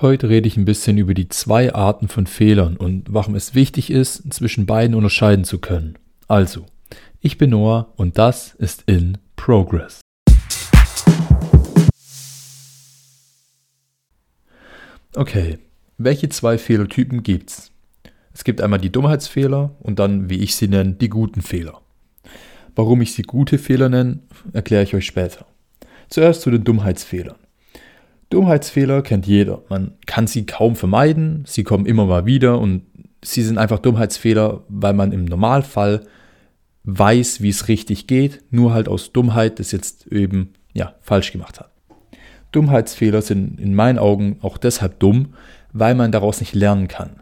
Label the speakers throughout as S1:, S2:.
S1: Heute rede ich ein bisschen über die zwei Arten von Fehlern und warum es wichtig ist, zwischen beiden unterscheiden zu können. Also, ich bin Noah und das ist In Progress. Okay, welche zwei Fehlertypen gibt's? Es gibt einmal die Dummheitsfehler und dann, wie ich sie nenne, die guten Fehler. Warum ich sie gute Fehler nenne, erkläre ich euch später. Zuerst zu den Dummheitsfehlern. Dummheitsfehler kennt jeder. Man kann sie kaum vermeiden, sie kommen immer mal wieder und sie sind einfach Dummheitsfehler, weil man im Normalfall weiß, wie es richtig geht, nur halt aus Dummheit das jetzt eben ja, falsch gemacht hat. Dummheitsfehler sind in meinen Augen auch deshalb dumm, weil man daraus nicht lernen kann.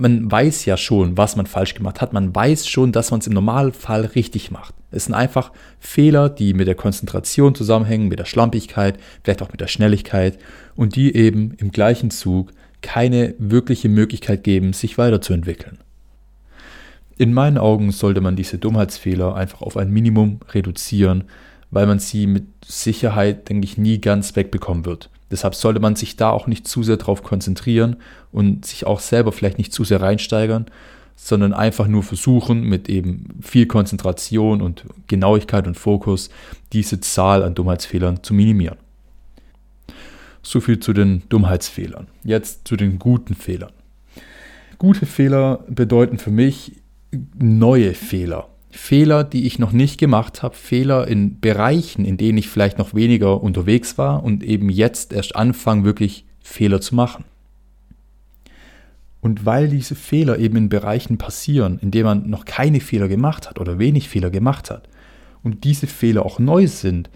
S1: Man weiß ja schon, was man falsch gemacht hat. Man weiß schon, dass man es im Normalfall richtig macht. Es sind einfach Fehler, die mit der Konzentration zusammenhängen, mit der Schlampigkeit, vielleicht auch mit der Schnelligkeit und die eben im gleichen Zug keine wirkliche Möglichkeit geben, sich weiterzuentwickeln. In meinen Augen sollte man diese Dummheitsfehler einfach auf ein Minimum reduzieren, weil man sie mit Sicherheit, denke ich, nie ganz wegbekommen wird. Deshalb sollte man sich da auch nicht zu sehr darauf konzentrieren und sich auch selber vielleicht nicht zu sehr reinsteigern, sondern einfach nur versuchen, mit eben viel Konzentration und Genauigkeit und Fokus diese Zahl an Dummheitsfehlern zu minimieren. So viel zu den Dummheitsfehlern. Jetzt zu den guten Fehlern. Gute Fehler bedeuten für mich neue Fehler. Fehler, die ich noch nicht gemacht habe, Fehler in Bereichen, in denen ich vielleicht noch weniger unterwegs war und eben jetzt erst anfange, wirklich Fehler zu machen. Und weil diese Fehler eben in Bereichen passieren, in denen man noch keine Fehler gemacht hat oder wenig Fehler gemacht hat, und diese Fehler auch neu sind,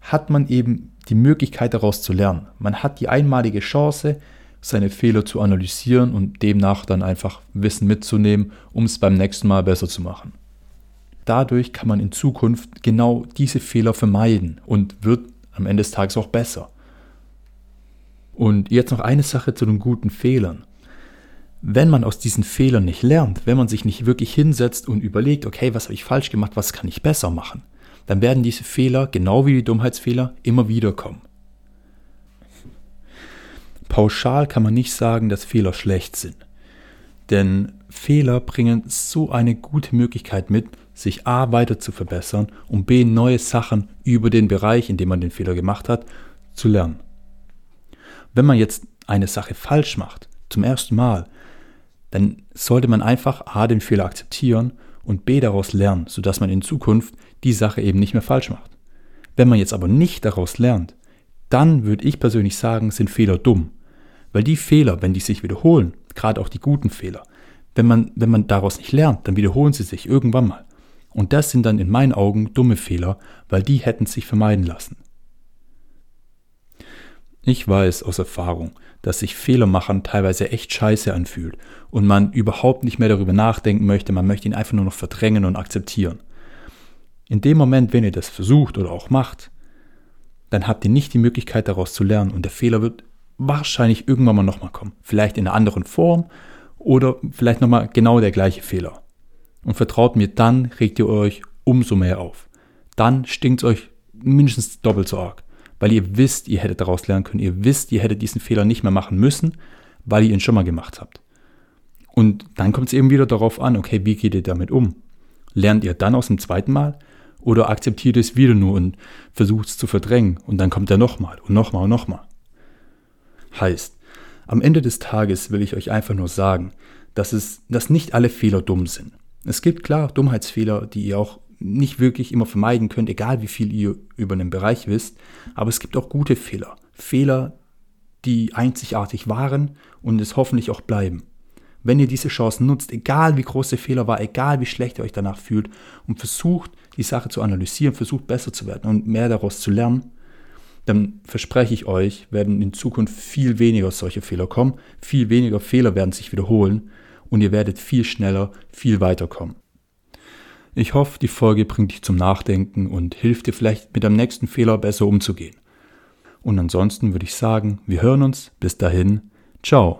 S1: hat man eben die Möglichkeit daraus zu lernen. Man hat die einmalige Chance, seine Fehler zu analysieren und demnach dann einfach Wissen mitzunehmen, um es beim nächsten Mal besser zu machen. Dadurch kann man in Zukunft genau diese Fehler vermeiden und wird am Ende des Tages auch besser. Und jetzt noch eine Sache zu den guten Fehlern wenn man aus diesen Fehlern nicht lernt, wenn man sich nicht wirklich hinsetzt und überlegt, okay, was habe ich falsch gemacht, was kann ich besser machen, dann werden diese Fehler, genau wie die Dummheitsfehler, immer wieder kommen. Pauschal kann man nicht sagen, dass Fehler schlecht sind. Denn Fehler bringen so eine gute Möglichkeit mit, sich A weiter zu verbessern und B neue Sachen über den Bereich, in dem man den Fehler gemacht hat, zu lernen. Wenn man jetzt eine Sache falsch macht, zum ersten Mal, dann sollte man einfach A den Fehler akzeptieren und B daraus lernen, sodass man in Zukunft die Sache eben nicht mehr falsch macht. Wenn man jetzt aber nicht daraus lernt, dann würde ich persönlich sagen, sind Fehler dumm. Weil die Fehler, wenn die sich wiederholen, gerade auch die guten Fehler, wenn man, wenn man daraus nicht lernt, dann wiederholen sie sich irgendwann mal. Und das sind dann in meinen Augen dumme Fehler, weil die hätten sich vermeiden lassen. Ich weiß aus Erfahrung, dass sich Fehler machen teilweise echt scheiße anfühlt und man überhaupt nicht mehr darüber nachdenken möchte, man möchte ihn einfach nur noch verdrängen und akzeptieren. In dem Moment, wenn ihr das versucht oder auch macht, dann habt ihr nicht die Möglichkeit daraus zu lernen und der Fehler wird wahrscheinlich irgendwann mal nochmal kommen. Vielleicht in einer anderen Form oder vielleicht nochmal genau der gleiche Fehler. Und vertraut mir, dann regt ihr euch umso mehr auf. Dann stinkt es euch mindestens doppelt so arg weil ihr wisst, ihr hättet daraus lernen können. Ihr wisst, ihr hättet diesen Fehler nicht mehr machen müssen, weil ihr ihn schon mal gemacht habt. Und dann kommt es eben wieder darauf an, okay, wie geht ihr damit um? Lernt ihr dann aus dem zweiten Mal oder akzeptiert ihr es wieder nur und versucht es zu verdrängen und dann kommt er nochmal und nochmal und nochmal? Heißt, am Ende des Tages will ich euch einfach nur sagen, dass, es, dass nicht alle Fehler dumm sind. Es gibt klar Dummheitsfehler, die ihr auch nicht wirklich immer vermeiden könnt, egal wie viel ihr über einen Bereich wisst. Aber es gibt auch gute Fehler. Fehler, die einzigartig waren und es hoffentlich auch bleiben. Wenn ihr diese Chancen nutzt, egal wie groß der Fehler war, egal wie schlecht ihr euch danach fühlt und versucht, die Sache zu analysieren, versucht besser zu werden und mehr daraus zu lernen, dann verspreche ich euch, werden in Zukunft viel weniger solche Fehler kommen, viel weniger Fehler werden sich wiederholen und ihr werdet viel schneller, viel weiter kommen. Ich hoffe, die Folge bringt dich zum Nachdenken und hilft dir vielleicht mit dem nächsten Fehler besser umzugehen. Und ansonsten würde ich sagen, wir hören uns. Bis dahin. Ciao.